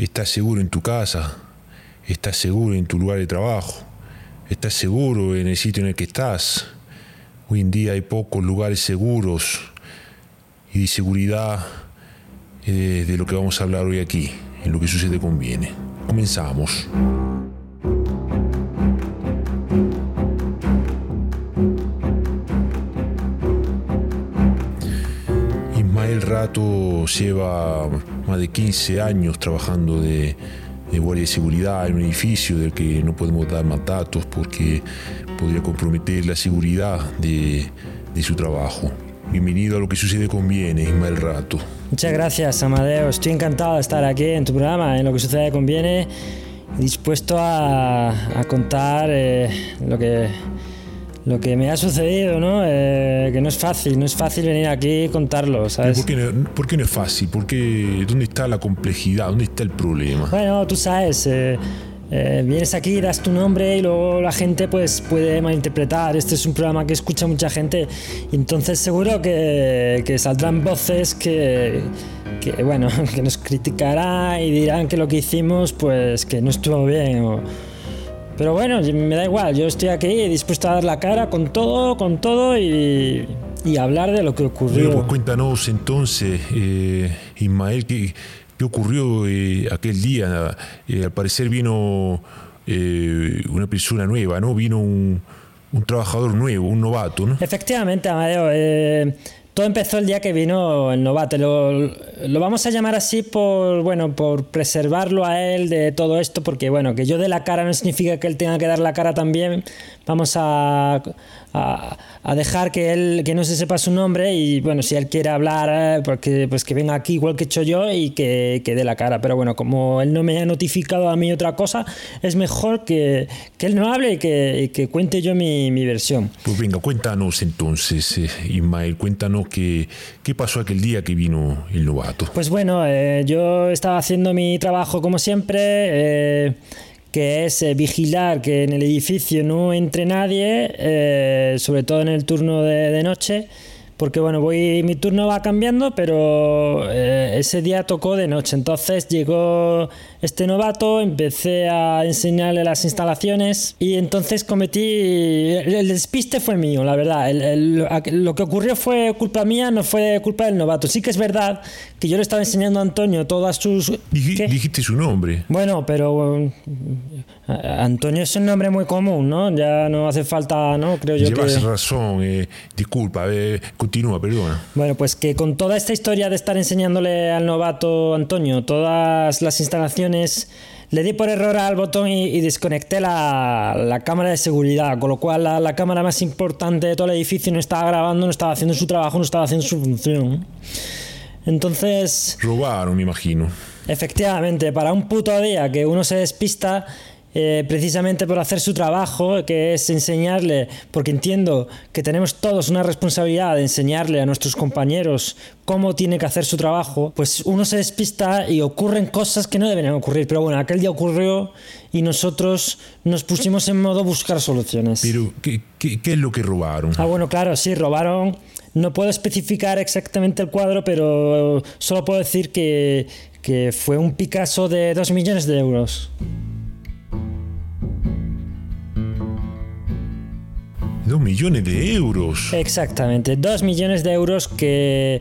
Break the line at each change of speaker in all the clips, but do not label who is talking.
¿Estás seguro en tu casa? ¿Estás seguro en tu lugar de trabajo? ¿Estás seguro en el sitio en el que estás? Hoy en día hay pocos lugares seguros y de seguridad eh, de lo que vamos a hablar hoy aquí, en lo que sucede conviene. Comenzamos. Rato lleva más de 15 años trabajando de, de guardia de seguridad en un edificio del que no podemos dar más datos porque podría comprometer la seguridad de, de su trabajo. Bienvenido a lo que sucede conviene, Ismael Rato.
Muchas gracias, Amadeo. Estoy encantado de estar aquí en tu programa, en lo que sucede conviene, dispuesto a, a contar eh, lo que lo que me ha sucedido, ¿no? Eh, que no es fácil, no es fácil venir aquí y contarlo, ¿sabes?
¿Por qué, no, por qué no es fácil? ¿Por qué, ¿Dónde está la complejidad? ¿Dónde está el problema?
Bueno, tú sabes, eh, eh, vienes aquí, das tu nombre y luego la gente pues puede malinterpretar. Este es un programa que escucha mucha gente y entonces seguro que, que saldrán voces que, que, bueno, que nos criticarán y dirán que lo que hicimos pues que no estuvo bien o, pero bueno, me da igual, yo estoy aquí dispuesto a dar la cara con todo, con todo y, y hablar de lo que ocurrió.
Pues cuéntanos entonces, eh, Ismael, ¿qué, qué ocurrió eh, aquel día? Eh, al parecer vino eh, una persona nueva, ¿no? Vino un, un, trabajador nuevo, un novato, ¿no?
Efectivamente, Amadeo. Todo empezó el día que vino el novato. Lo, lo, vamos a llamar así por, bueno, por preservarlo a él de todo esto, porque bueno, que yo dé la cara no significa que él tenga que dar la cara también. Vamos a, a, a dejar que él que no se sepa su nombre y bueno, si él quiere hablar, porque, pues que venga aquí igual que he hecho yo y que, que dé la cara. Pero bueno, como él no me ha notificado a mí otra cosa, es mejor que, que él no hable y que, que cuente yo mi, mi, versión.
Pues venga, cuéntanos entonces, eh, Ismael, cuéntanos qué, qué pasó aquel día que vino el novato.
Pues bueno, eh, yo estaba haciendo mi trabajo como siempre. Eh, que es eh, vigilar que en el edificio no entre nadie, eh, sobre todo en el turno de, de, noche, porque bueno, voy, mi turno va cambiando, pero eh, ese día tocó de noche, entonces llegó este novato, empecé a enseñarle las instalaciones y entonces cometí, el despiste fue mío, la verdad, el, el, lo que ocurrió fue culpa mía, no fue culpa del novato, sí que es verdad que yo le estaba enseñando a Antonio todas sus...
Dij, dijiste su nombre.
Bueno, pero Antonio es un nombre muy común, ¿no? Ya no hace falta, ¿no? Creo yo
Llevas
que...
razón, eh, disculpa, eh, continúa, perdona.
Bueno, pues que con toda esta historia de estar enseñándole al novato Antonio todas las instalaciones, le di por error al botón y, y desconecté la, la, cámara de seguridad, con lo cual la, la, cámara más importante de todo el edificio no estaba grabando, no estaba haciendo su trabajo, no estaba haciendo su función. Entonces...
Robaron, me imagino.
Efectivamente, para un puto día que uno se despista, eh, precisamente por hacer su trabajo, que es enseñarle, porque entiendo que tenemos todos una responsabilidad de enseñarle a nuestros compañeros cómo tiene que hacer su trabajo, pues uno se despista y ocurren cosas que no deberían ocurrir. Pero bueno, aquel día ocurrió y nosotros nos pusimos en modo buscar soluciones.
Pero, ¿qué, qué, qué es lo que robaron?
Ah, bueno, claro, sí, robaron. No puedo especificar exactamente el cuadro, pero solo puedo decir que, que fue un Picasso de 2 millones de euros.
Dos millones de euros.
Exactamente, dos millones de euros que,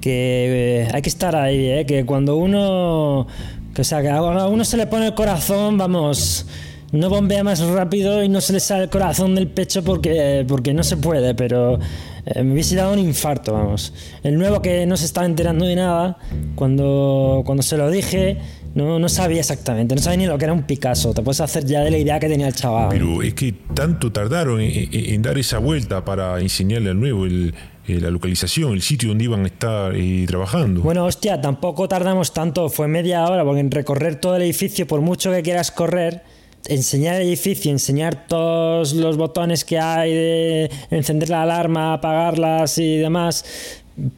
que eh, hay que estar ahí, ¿eh? que cuando uno, que, sea, que a uno se le pone el corazón, vamos, no bombea más rápido y no se le sale el corazón del pecho porque, porque no se puede, pero eh, me hubiese dado un infarto, vamos. El nuevo que no se estaba enterando de nada, cuando, cuando se lo dije, no, no sabía exactamente, no sabía ni lo que era un Picasso. Te puedes hacer ya de la idea que tenía el chaval.
Pero es que tanto tardaron en, dar esa vuelta para enseñarle al nuevo el, eh, la localización, el sitio donde iban a estar eh, trabajando.
Bueno, hostia, tampoco tardamos tanto, fue media hora, porque en recorrer todo el edificio, por mucho que quieras correr, enseñar el edificio, enseñar todos los botones que hay de encender la alarma, apagarlas y demás,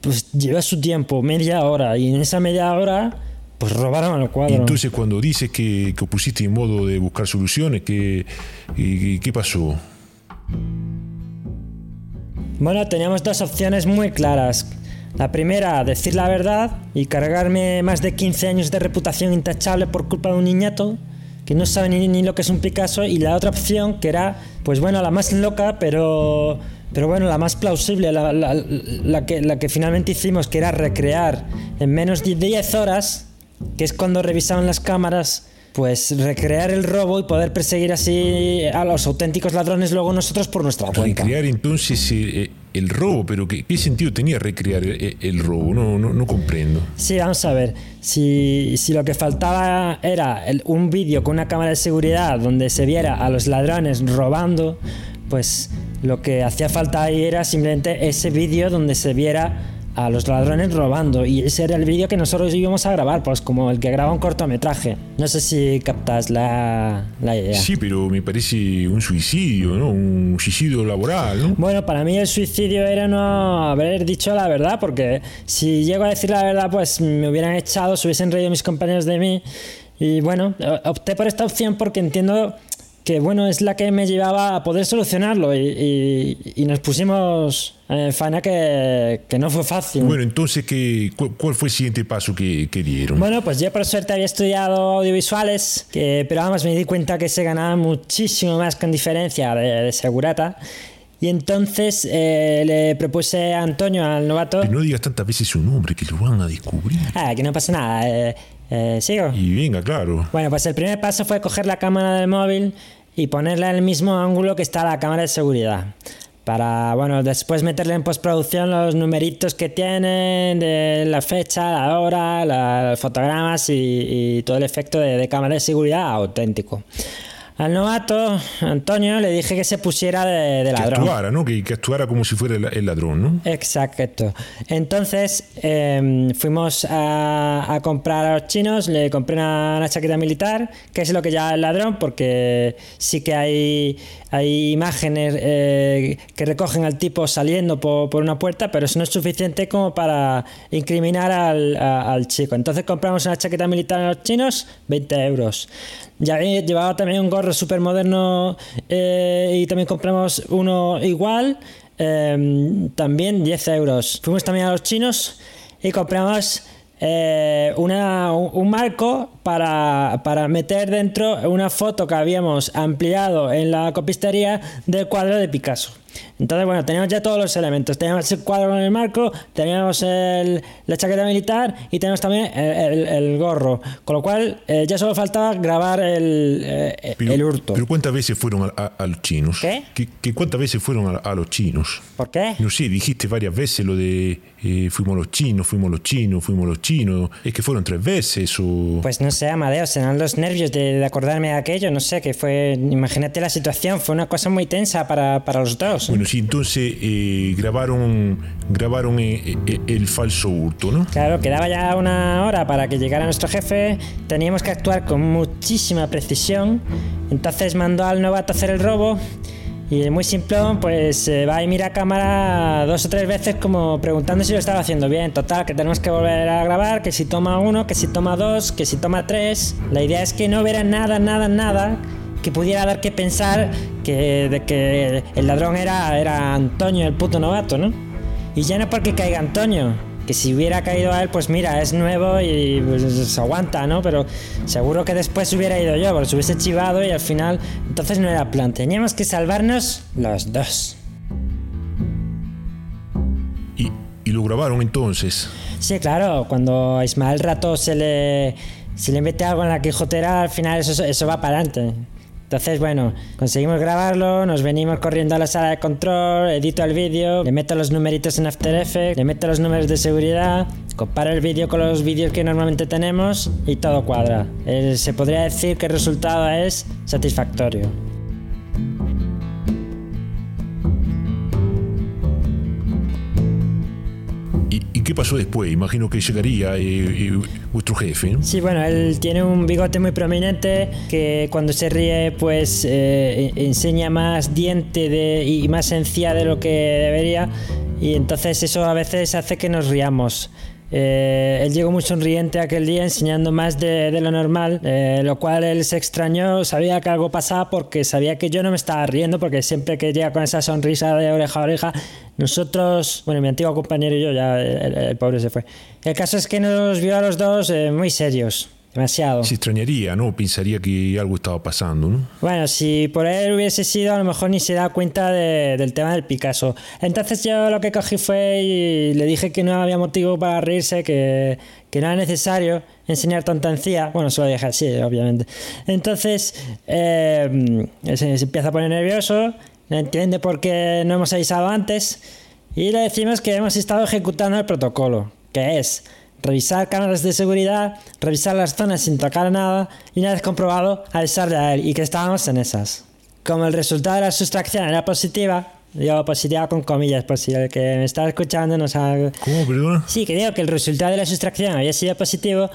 pues lleva su tiempo, media hora. Y en esa media hora pues robaron el cuadro.
Y entonces cuando dices que, que pusiste en modo de buscar soluciones, ¿qué, qué, qué pasó?
Bueno, teníamos dos opciones muy claras. La primera, decir la verdad y cargarme más de 15 años de reputación intachable por culpa de un niñato que no sabe ni, ni lo que es un Picasso. Y la otra opción, que era, pues bueno, la más loca, pero, pero bueno, la más plausible, la, la- la que, la que finalmente hicimos, que era recrear en menos de 10 horas, que es cuando revisaban las cámaras, pues recrear el robo y poder perseguir así a los auténticos ladrones luego nosotros por nuestra cuenta.
Recrear entonces eh, eh, el robo, pero ¿qué, qué sentido tenía recrear el, el robo? No, no, no comprendo.
Sí, vamos a ver. Si, si lo que faltaba era el- un vídeo con una cámara de seguridad donde se viera a los ladrones robando, pues lo que hacía falta ahí era simplemente ese vídeo donde se viera a los ladrones robando. Y ese era el vídeo que nosotros íbamos a grabar, pues como el que graba un cortometraje. No sé si captas la, la idea.
Sí, pero me parece un suicidio, ¿no? Un suicidio laboral, ¿no?
Bueno, para mí el suicidio era no haber dicho la verdad, porque si llego a decir la verdad, pues me hubieran echado, se hubiesen reído mis compañeros de mí. Y bueno, opté por esta opción porque entiendo que bueno, es la que me llevaba a poder solucionarlo y, y- y nos pusimos en faena que, que no fue fácil.
Bueno, entonces, ¿qué, cu- ¿cuál fue el siguiente paso que, que dieron?
Bueno, pues yo por suerte había estudiado audiovisuales, que, pero vamos, me di cuenta que se ganaba muchísimo más con diferencia de, de segurata. Y entonces eh, le propuse a Antonio, al novato,
Que no digas tantas veces su nombre, que lo van a descubrir.
ah, que no pasa nada, eh, eh, sigo.
Y venga, claro.
Bueno, pues el primer paso fue coger la cámara del móvil y ponerla en el mismo ángulo que está la cámara de seguridad. Para, bueno, después meterle en postproducción los numeritos que tienen, de la fecha, la hora, la- los fotogramas y, y todo el efecto de, de cámara de seguridad auténtico. Al novato, Antonio, le dije que se pusiera de, de
Que
ladrón.
actuara, ¿no? Que, que actuara como si fuera el, el ladrón, ¿no?
Exacto. Entonces eh, fuimos a, a comprar a los chinos, le compré una, una chaqueta militar, que es lo que llama el ladrón, porque sí que hay, hay imágenes eh, que recogen al tipo saliendo por, por una puerta, pero eso no es suficiente como para incriminar al, a- al chico. Entonces compramos una chaqueta militar a los chinos, 20 euros. Ya había- llevaba también un gorro súper moderno eh, y también compramos uno igual. eh, también 10 euros. Fuimos también a los chinos y compramos eh, una- un, un marco para, para meter dentro una foto que habíamos ampliado en la copistería del cuadro de Picasso. Entonces, bueno, teníamos ya todos los elementos. Teníamos el cuadro con el marco, teníamos el- la chaqueta militar y teníamos también el, el- el gorro. Con lo cual, eh, ya solo faltaba grabar el, eh,
Pero,
el hurto.
pero ¿cuántas veces fueron a, a- a los chinos?
¿Qué?
¿Que, que cuántas veces fueron a, a los chinos?
¿Por qué?
No sé, dijiste varias veces lo de eh, fuimos los chinos, fuimos los chinos, fuimos los chinos. Es que fueron tres veces o...
Pues no sé, Amadeo, serán los nervios de, de acordarme de aquello, no sé, que fue, imagínate la situación, fue una cosa muy tensa para, para los dos.
Bueno, sí, entonces eh, grabaron, grabaron eh, eh, el falso hurto, ¿no?
Claro, quedaba ya una hora para que llegara nuestro jefe, teníamos que actuar con muchísima precisión, entonces mandó al novato a hacer el robo y muy simple, pues eh, va y mira a cámara dos o tres veces como preguntando si lo estaba haciendo bien, total, que tenemos que volver a grabar, que si toma uno, que si toma dos, que si toma tres, la idea es que no hubiera nada, nada, nada que pudiera dar que pensar que, de que el ladrón era, era Antonio, el puto novato, ¿no? Y ya no porque caiga Antonio, que si hubiera caído a él, pues mira, es nuevo y pues, se aguanta, ¿no? Pero seguro que después hubiera ido yo, porque se hubiese chivado y al final, entonces no era plan. Teníamos que salvarnos los dos.
Y, y lo grabaron entonces.
Sí, claro, cuando a Ismael Rato se le, se le mete algo en la quijotera, al final eso, eso va para adelante. Entonces, bueno, conseguimos grabarlo, nos venimos corriendo a la sala de control, edito el vídeo, le meto los numeritos en After Effects, le meto los números de seguridad, comparo el vídeo con los vídeos que normalmente tenemos y todo cuadra. Eh, se podría decir que el resultado es satisfactorio.
Qué pasó después? Imagino que llegaría eh, eh, vuestro jefe, ¿no?
Sí, bueno, él tiene un bigote muy prominente que cuando se ríe pues eh, enseña más diente de, y más encía de lo que debería y entonces eso a veces hace que nos riamos. Eh, él llegó muy sonriente aquel día enseñando más de, de lo normal, eh, lo cual él se extrañó, sabía que algo pasaba porque sabía que yo no me estaba riendo porque siempre que llega con esa sonrisa de oreja a oreja nosotros, bueno, mi antiguo compañero y yo, ya el, el pobre se fue. El caso es que nos vio a los dos eh, muy serios, demasiado.
Se extrañaría, ¿no? Pensaría que algo estaba pasando, ¿no?
Bueno, si por él hubiese sido, a lo mejor ni se da cuenta de- del tema del Picasso. Entonces yo lo que cogí fue y le dije que no había motivo para reírse, que, que no era necesario enseñar tanta encía. Bueno, se lo dije así, obviamente. Entonces eh, se, se empieza a poner nervioso, no entiende por qué no hemos avisado antes y le decimos que hemos estado ejecutando el protocolo, que es revisar cámaras de seguridad, revisar las zonas sin tocar nada y una vez comprobado avisarle a él y que estábamos en esas. Como el resultado de la sustracción era positiva, digo positiva con comillas por si el que me está escuchando no sabe...
¿Cómo, perdona?
Sí, que digo que el resultado de la sustracción había sido positivo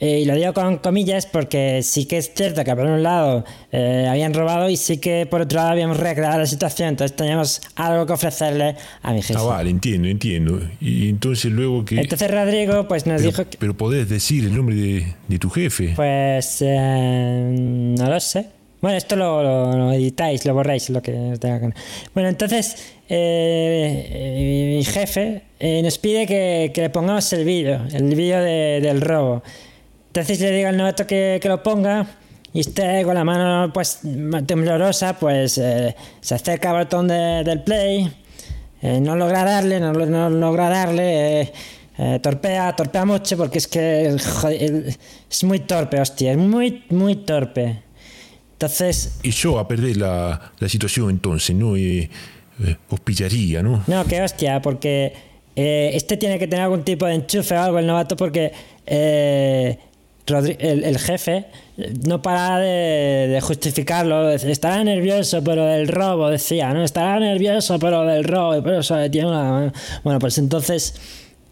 eh, y lo digo con comillas porque sí que es cierto que por un lado eh, habían robado y sí que por otro lado habíamos recreado la situación, entonces teníamos algo que ofrecerle a mi jefe.
Ah, vale, entiendo, entiendo. Y entonces luego que...
Entonces Rodrigo pues nos
pero,
dijo que...
pero podés decir el nombre de, de tu jefe.
Pues eh, no lo sé. Bueno, esto lo, lo- lo editáis, lo borráis, lo que la gana. Bueno, entonces eh, mi jefe eh, nos pide que, que le pongamos el vídeo, el vídeo de- del robo. Entonces le digo al novato que, que lo ponga y este con la mano pues temblorosa pues eh, se acerca al botón de- del play, eh, no logra darle, no, no logra darle, eh, torpea, torpea mucho porque es que joder, es muy torpe, hostia, es muy, muy torpe. Entonces,
Y yo a perder la, la situación entonces, ¿no? Eh, os pillaría, ¿no?
no, que hostia, porque este tiene que tener algún tipo de enchufe o algo, el novato, porque Rodri- el, jefe no para de, justificarlo. Estaba nervioso por lo del robo, decía, ¿no? Estaba nervioso por lo del robo, por eso tiene una... Bueno, pues entonces,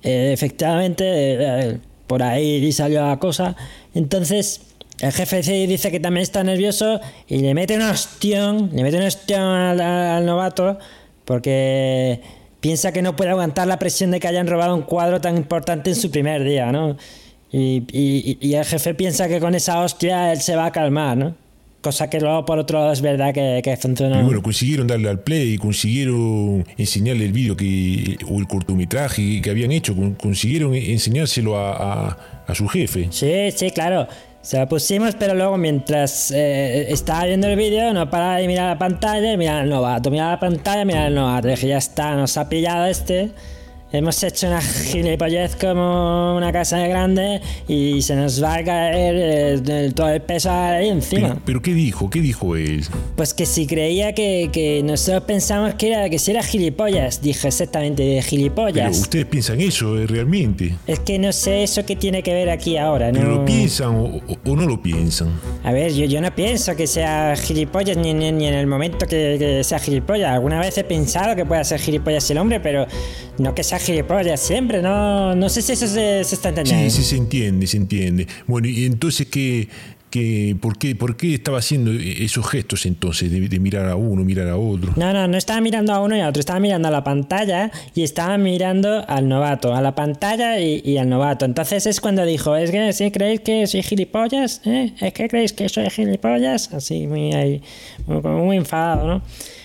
eh, efectivamente, eh, por ahí salió la cosa. Entonces, el jefe dice que también está nervioso y le mete un ostión, le mete un ostión al novato porque piensa que no puede aguantar la presión de que hayan robado un cuadro tan importante en su primer día, ¿no? Y, y- y el jefe piensa que con esa hostia él se va a calmar, ¿no? Cosa que luego por otro lado es verdad que, que funcionó.
Y bueno, consiguieron darle al play, consiguieron enseñarle el vídeo que, o el cortometraje que habían hecho, con- consiguieron enseñárselo a, a- a su jefe.
Sí, sí, claro. Se lo pusimos, pero luego mientras eh, estaba viendo el vídeo, no paraba de mirar la pantalla y mirar al novato. Mirar la pantalla y mirar al novato. Dije, ya está, nos ha pillado este. Hemos hecho una gilipollez como una casa grande y se nos va a caer eh, el- todo el peso ahí encima.
Pero, pero ¿qué dijo? ¿Qué dijo él?
Pues que si creía que, que nosotros pensamos que era que si era gilipollas, dije exactamente de
Pero
gilipollas.
ustedes piensan eso eh, realmente.
Es que no sé eso que tiene que ver aquí ahora, ¿no?
Pero lo piensan o, o- o no lo piensan.
A ver, yo, yo no pienso que sea gilipollas ni, ni- ni en el momento que, que sea gilipollas. Alguna vez he pensado que pueda ser gilipollas el hombre, pero no que sea gilipollas siempre. No, no sé si eso se, se está entendiendo.
Sí, sí, se entiende, se entiende. Bueno, y entonces, ¿qué, qué, por, qué, ¿por qué estaba haciendo esos gestos entonces de, de mirar a uno, mirar a otro?
No, no, no estaba mirando a uno y a otro, estaba mirando a la pantalla y estaba mirando al novato, a la pantalla y, y al novato. Entonces es cuando dijo, es que si creéis que soy gilipollas, ¿eh? ¿Es que creéis que soy gilipollas? Así, muy, ahí, muy, muy enfadado, ¿no?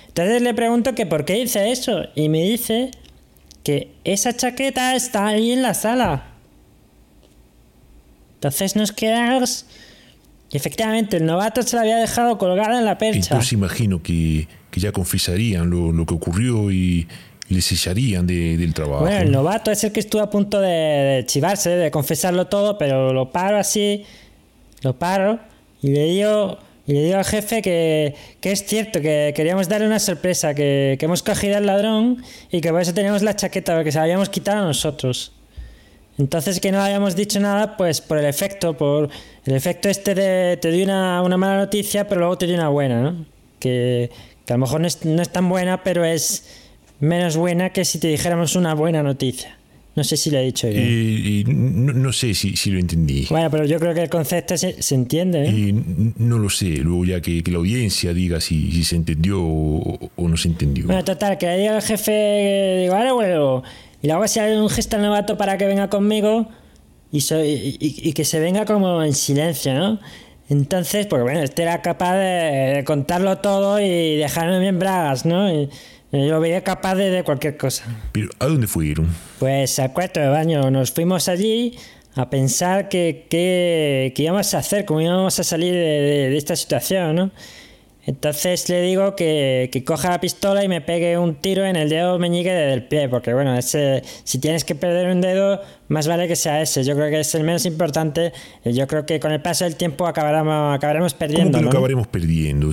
Entonces le pregunto que por qué dice eso y me dice que esa chaqueta está ahí en la sala. Entonces nos quedamos... Y efectivamente, el novato se la había dejado colgada en la percha.
Entonces imagino que, que ya confesarían lo, lo que ocurrió y, le cesarían de- del trabajo.
Bueno, el novato es el que estuvo a punto de, de chivarse, de confesarlo todo, pero lo paro así, lo paro y le digo, y le digo al jefe que, que es cierto, que queríamos darle una sorpresa, que, que hemos cogido al ladrón y que por eso teníamos la chaqueta, porque se la habíamos quitado a nosotros. Entonces que no habíamos dicho nada, pues por el efecto, por el efecto este de te doy una, una mala noticia, pero luego te doy una buena, ¿no? Que, que a lo mejor no es, no es tan buena, pero es menos buena que si te dijéramos una buena noticia. No sé si lo he dicho bien.
Eh, eh, no, no sé si, si lo entendí.
Bueno, pero yo creo que el concepto se, se entiende, ¿eh?
Eh, no lo sé, luego ya que, que la audiencia diga si, si se entendió o, o no se entendió.
Bueno, total, que le digo al jefe, digo, ahora vuelvo. Y le hago así un gesto novato para que venga conmigo y, so- y- y- y que se venga como en silencio, ¿no? Entonces, pues bueno, este era capaz de, de contarlo todo y dejarme bien bragas, ¿no? Y Yo lo veía capaz de, de cualquier cosa.
¿Pero a dónde fueron?
Pues al cuarto de baño nos fuimos allí a pensar que, que, que íbamos a hacer, cómo íbamos a salir de, de- de esta situación, ¿no? Entonces le digo que, que coja la pistola y me pegue un tiro en el dedo meñique del pie, porque bueno, ese, si tienes que perder un dedo, más vale que sea ese. Yo creo que es el menos importante. Yo creo que con el paso del tiempo acabaremos, acabaremos
¿Cómo
perdiendo.
que lo
¿no?
acabaremos perdiendo?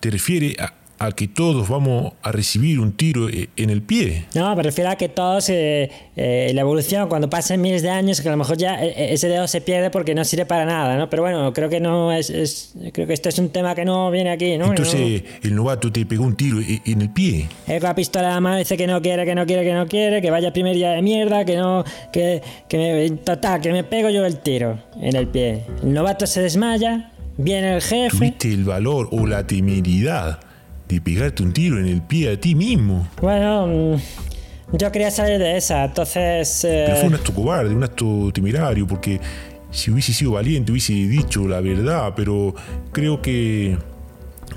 ¿Te refieres a, a que todos vamos a recibir un tiro e- en el pie?
No, me refiero a que todos, eh, eh, la evolución, cuando pasen miles de años, que a lo mejor ya eh, ese dedo se pierde porque no sirve para nada, ¿no? Pero bueno, creo que no es, es- creo que esto es un tema que no viene aquí, ¿no?
Entonces el novato te pegó un tiro en el pie.
Él con la pistola en la mano dice que no quiere, que no quiere, que no quiere, que vaya primer día de mierda, que no, que, que me, total, que me pego yo el tiro en el pie. El novato se desmaya, viene el jefe.
Tuviste el valor o la temeridad de pegarte un tiro en el pie a ti mismo.
Bueno, mm, yo quería salir de esa, entonces... eh,
Pero fue un acto cobarde, un acto temerario, porque si hubiese sido valiente hubiese dicho la verdad, pero creo que,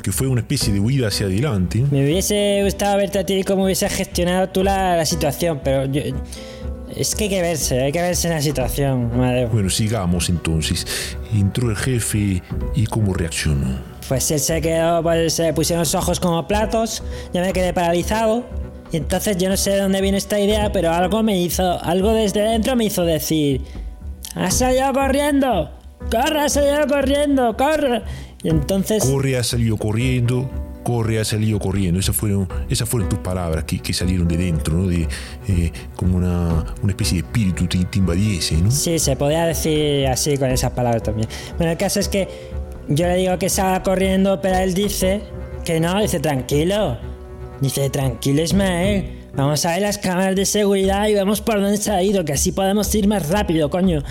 que fue una especie de huida hacia adelante.
Me hubiese gustado verte a ti cómo hubieses gestionado tú la, la situación, pero yo- es que hay que verse, hay que verse en la situación, Amadeo.
Bueno, sigamos entonces. Entró el jefe y cómo reaccionó.
Pues él se quedó, pues se pusieron los ojos como platos, yo me quedé paralizado. Y entonces yo no sé de dónde vino esta idea, pero algo me hizo, algo desde dentro me hizo decir, ¡has salido corriendo! ¡Corre, has salido corriendo! ¡Corre! Y entonces...
Corre ha salido corriendo, corre ha salido corriendo. Esas fueron, esas fueron tus palabras que, que salieron de dentro, ¿no? De, eh, como una, una especie de espíritu te, te invadiese, ¿no?
Sí, se podía decir así con esas palabras también. Bueno, el caso es que yo le digo que salga corriendo, pero él dice que no, dice tranquilo. Dice tranquilo Ismael, vamos a ver las cámaras de seguridad y vemos por dónde se ha ido, que así podemos ir más rápido, coño.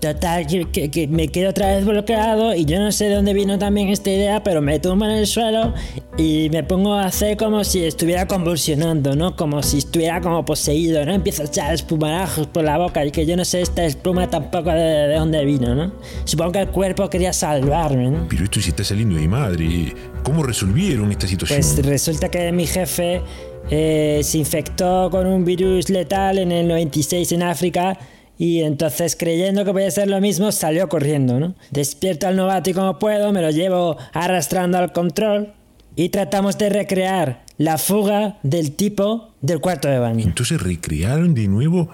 Total, que, que- me quedo otra vez bloqueado y yo no sé de dónde vino también esta idea, pero me tumbo en el suelo y me pongo a hacer como si estuviera convulsionando, ¿no? Como si estuviera como poseído, ¿no? Empiezo a echar espumarajos por la boca y que yo no sé esta espuma tampoco de, de dónde vino, ¿no? Supongo que el cuerpo quería salvarme, ¿no?
Pero esto sí está saliendo de madre. ¿Cómo resolvieron esta situación?
Pues resulta que mi jefe eh, se infectó con un virus letal en el 96 en África y entonces creyendo que podía ser lo mismo salió corriendo, ¿no? Despierto al novato y como puedo me lo llevo arrastrando al control y tratamos de recrear la fuga del tipo del cuarto de baño.
Entonces recrearon de nuevo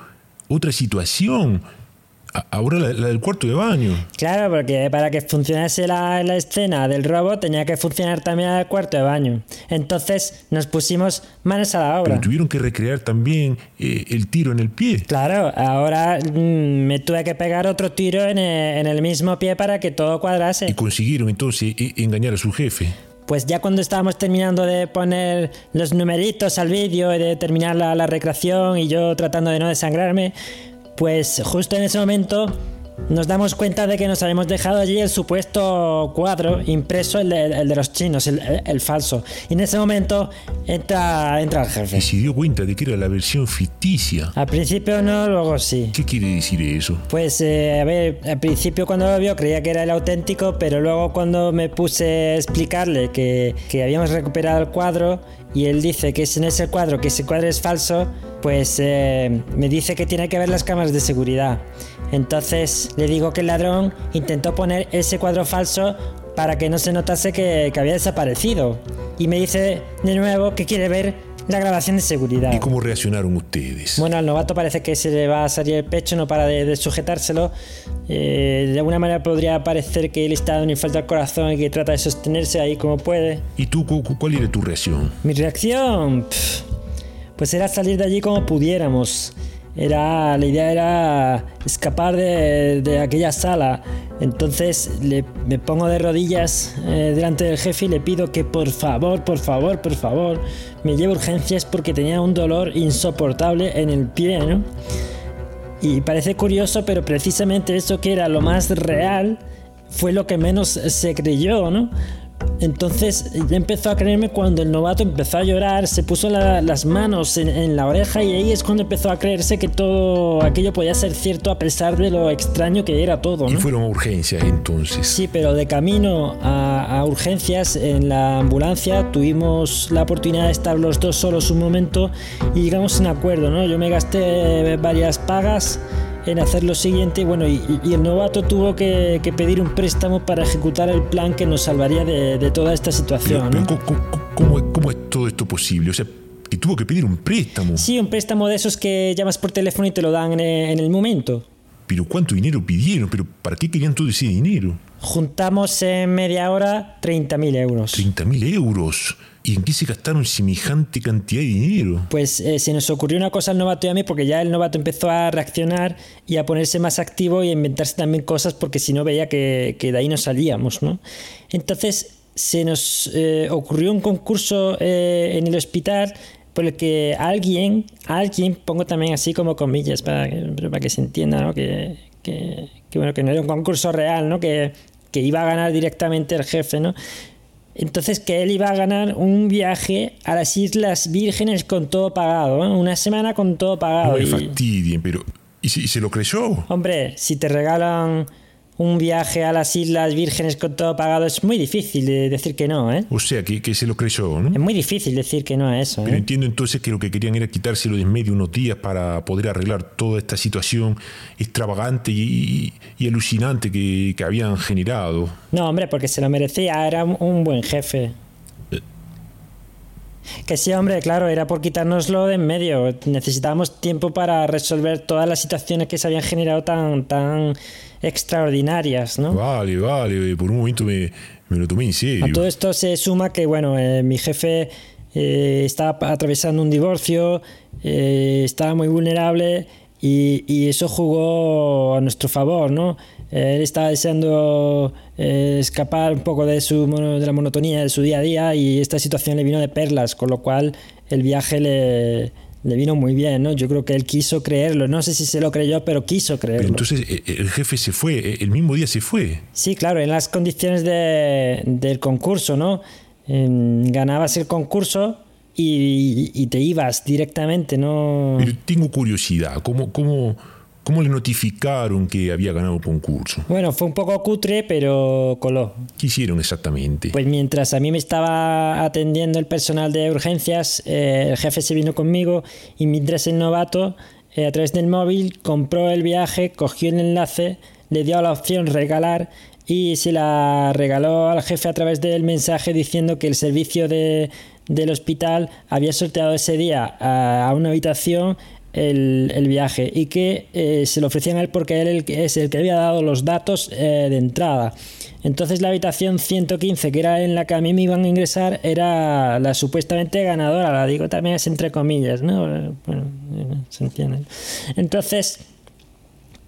otra situación. Ahora la, la del cuarto de baño.
Claro, porque para que funcionase la, la escena del robo tenía que funcionar también el cuarto de baño. Entonces nos pusimos manos a la obra.
Pero tuvieron que recrear también eh, el tiro en el pie.
Claro, ahora mm, me tuve que pegar otro tiro en el, en el mismo pie para que todo
Y
cuadrase.
consiguieron entonces eh, engañar a su jefe.
Pues ya cuando estábamos terminando de poner los numeritos al vídeo y de terminar la, la recreación y yo tratando de no desangrarme, pues justo en ese momento nos damos cuenta de que nos habíamos dejado allí el supuesto cuadro impreso, el de, el de los chinos, el, el- el falso. Y en ese momento entra, entra el jefe.
Y se dio cuenta de que era la versión ficticia.
Al principio no, luego sí.
¿Qué quiere decir eso?
Pues eh, a ver, al principio cuando lo vio creía que era el auténtico, pero luego cuando me puse a explicarle que, que habíamos recuperado el cuadro y él dice que ese es el cuadro, que ese cuadro es falso, pues eh, me dice que tiene que ver las cámaras de seguridad. Entonces le digo que el ladrón intentó poner ese cuadro falso para que no se notase que, que había desaparecido. Y me dice de nuevo que quiere ver la grabación de seguridad.
¿Y cómo reaccionaron ustedes?
Bueno, al novato parece que se le va a salir el pecho, no para de, de sujetárselo. Eh, de alguna manera podría parecer que él está en un infarto al corazón y que trata de sostenerse ahí como puede.
¿Y tú cu- cu- cuál era tu reacción?
Mi reacción, pues era salir de allí como pudiéramos. Era, la idea era escapar de, de aquella sala. Entonces le- me pongo de rodillas eh, delante del jefe y le pido que por favor, por favor, por favor, me lleve urgencias porque tenía un dolor insoportable en el pie. Y parece curioso, pero precisamente eso que era lo más real fue lo que menos se creyó, ¿no? Entonces empezó a creerme cuando el novato empezó a llorar, se puso las manos en, la oreja y ahí es cuando empezó a creerse que todo aquello podía ser cierto a pesar de lo extraño que era todo.
¿no? Y fueron urgencias entonces.
Sí, pero de camino a, a urgencias en la ambulancia tuvimos la oportunidad de estar los dos solos un momento y llegamos a un acuerdo. ¿no? Yo me gasté varias pagas en hacer lo siguiente bueno, y, el novato tuvo que, pedir un préstamo para ejecutar el plan que nos salvaría de, toda esta situación.
¿cómo, es todo esto posible? O sea, que tuvo que pedir un préstamo.
Sí, un préstamo de esos que llamas por teléfono y te lo dan en el momento.
Pero ¿cuánto dinero pidieron? ¿Pero para qué querían todo ese dinero?
Juntamos en media hora 30.000 euros.
¿30.000 euros? ¿Y en qué se gastaron semejante cantidad de dinero?
Pues eh, se nos ocurrió una cosa al novato y a mí, porque ya el novato empezó a reaccionar y a ponerse más activo y a inventarse también cosas, porque si no veía que, de ahí no salíamos, ¿no? Entonces se nos eh, ocurrió un concurso eh, en el hospital por el que alguien, alguien, pongo también así como comillas para, para que se entienda, ¿no? Que, que, bueno, que no era un concurso real, ¿no? Que, que iba a ganar directamente el jefe, ¿no? Entonces que él iba a ganar un viaje a las Islas Vírgenes con todo pagado, ¿eh? una semana con todo pagado.
No me fastidien, pero ¿y, si, se lo creyó?
Hombre, si te regalan un viaje a las Islas Vírgenes con todo pagado, es muy difícil decir que no, ¿eh?
O sea, que, se lo creyó, ¿no?
Es muy difícil decir que no a eso.
Pero
¿eh?
entiendo entonces que lo que querían era quitárselo de en medio unos días para poder arreglar toda esta situación extravagante y, alucinante que, que, habían generado.
No, hombre, porque se lo merecía, era un buen jefe. Que sí, hombre, claro, era por quitárnoslo de en medio. Necesitábamos tiempo para resolver todas las situaciones que se habían generado tan, tan extraordinarias, ¿no?
Vale, vale, por un momento me, lo tomé en serio.
A todo esto se suma que, bueno, eh, mi jefe eh, estaba atravesando un divorcio, eh, estaba muy vulnerable y, eso jugó a nuestro favor, ¿no? Él estaba deseando escapar un poco de, su, de la monotonía de su día a día y esta situación le vino de perlas, con lo cual el viaje le, le vino muy bien, ¿no? Yo creo que él quiso creerlo. No sé si se lo creyó, pero quiso creerlo.
entonces eh, eh, el jefe se fue, eh, el mismo día se fue.
Sí, claro, en las condiciones del concurso, ¿no? ganabas el concurso y, te ibas directamente, ¿no?
Pero tengo curiosidad, ¿cómo, cómo, ¿Cómo le notificaron que había ganado el concurso?
Bueno, fue un poco cutre, pero coló.
¿Qué hicieron exactamente?
Pues mientras a mí me estaba atendiendo el personal de urgencias, eh, el jefe se vino conmigo y mientras el novato, eh, a través del móvil, compró el viaje, cogió el enlace, le dio la opción regalar y se la regaló al jefe a través del mensaje diciendo que el servicio de, del hospital había sorteado ese día a una habitación el, viaje y que eh, se lo ofrecían a él porque él es el que había dado los datos eh, de entrada. Entonces la habitación 115, que era en la que a mí me iban a ingresar, era la supuestamente ganadora, la digo también es entre comillas, ¿no? Bueno, se entiende. Entonces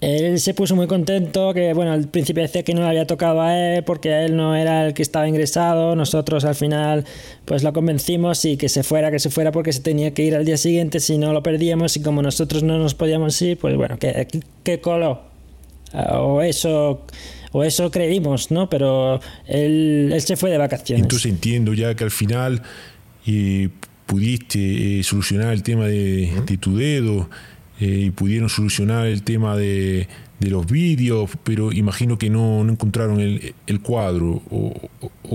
él se puso muy contento, que bueno, al principio decía que no le había tocado a él porque él no era el que estaba ingresado, nosotros al final pues lo convencimos y que se fuera, que se fuera porque se tenía que ir al día siguiente si no lo perdíamos y como nosotros no nos podíamos ir, pues bueno, que, que coló. O eso o eso creímos, ¿no? Pero él, se fue de vacaciones.
Entonces entiendo ya que al final eh, pudiste eh, solucionar el tema de tu dedo eh, y pudieron solucionar el tema de, los vídeos, pero imagino que no, encontraron el, cuadro o,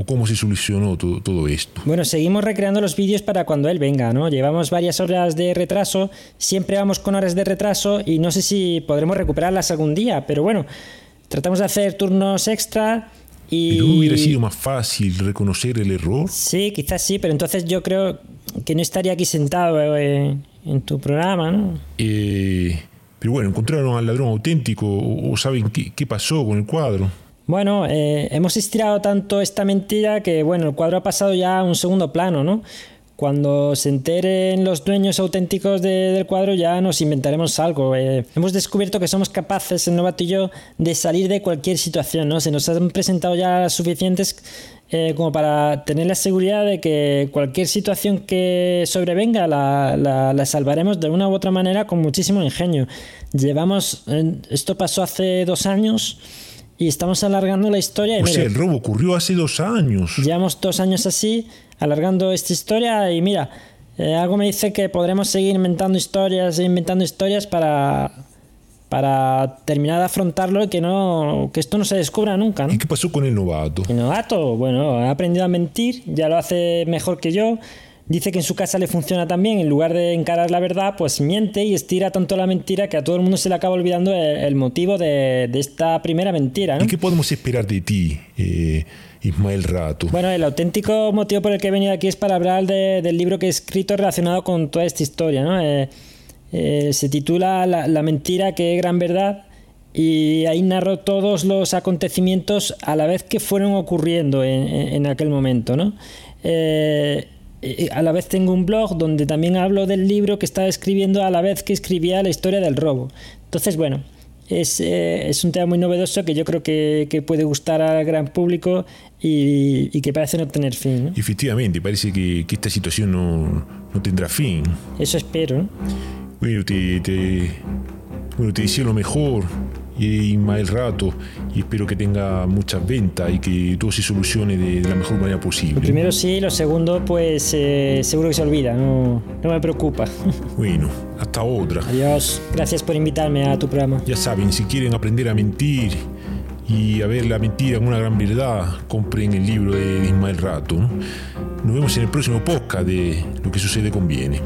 cómo se solucionó todo, todo, esto.
Bueno, seguimos recreando los vídeos para cuando él venga, ¿no? Llevamos varias horas de retraso, siempre vamos con horas de retraso y no sé si podremos recuperarlas algún día, pero bueno, tratamos de hacer turnos extra. Y...
¿Pero hubiera sido más fácil reconocer el error?
Sí, quizás sí, pero entonces yo creo que no estaría aquí sentado eh, en tu programa, ¿no?
Eh, pero bueno, ¿encontraron al ladrón auténtico o, saben qué, pasó con el cuadro?
Bueno, eh, hemos estirado tanto esta mentira que, bueno, el cuadro ha pasado ya a un segundo plano, ¿no? Cuando se enteren los dueños auténticos del cuadro ya nos inventaremos algo. Eh, hemos descubierto que somos capaces, el novato y yo, de salir de cualquier situación, ¿no? Se nos han presentado ya suficientes eh, como para tener la seguridad de que cualquier situación que sobrevenga la, la, salvaremos de una u otra manera con muchísimo ingenio. Llevamos, esto pasó hace dos años y estamos alargando la historia. Y
O sea, el robo ocurrió hace dos años.
Llevamos dos años así, alargando esta historia y mira, eh, algo me dice que podremos seguir inventando historias e inventando historias para, para terminar de afrontarlo y que, no, que esto no se descubra nunca, ¿no?
¿Y qué pasó con el novato?
El novato, bueno, ha aprendido a mentir, ya lo hace mejor que yo. Dice que en su casa le funciona también, en lugar de encarar la verdad, pues miente y estira tanto la mentira que a todo el mundo se le acaba olvidando el, el motivo de, de esta primera mentira, ¿no?
¿Y qué podemos esperar de ti, eh, Ismael Rato?
Bueno, el auténtico motivo por el que he venido aquí es para hablar de- del libro que he escrito relacionado con toda esta historia. ¿no? Eh, eh, se titula la, La mentira que es gran verdad y ahí narro todos los acontecimientos a la vez que fueron ocurriendo en, en- aquel momento. ¿no? Eh, a la vez tengo un blog donde también hablo del libro que estaba escribiendo a la vez que escribía la historia del robo. Entonces, bueno, es, eh, es un tema muy novedoso que yo creo que, que puede gustar al gran público y, y que parece no tener fin. ¿no?
Efectivamente, parece que, que esta situación no, no tendrá fin.
Eso espero. ¿no?
Bueno, te, te- bueno, te deseo lo mejor, eh, Ismael Rato, y espero que tenga muchas ventas y que todo se solucione de, de la mejor manera
Lo
posible.
primero sí, lo segundo pues eh, seguro que se olvida, no, no me preocupa.
Bueno, hasta otra.
Adiós, gracias por invitarme a tu programa.
Ya saben, si quieren aprender a mentir y a ver la mentira como una gran verdad, compren el libro de Ismael Rato. ¿no? Nos vemos en el próximo podcast de Lo que sucede conviene.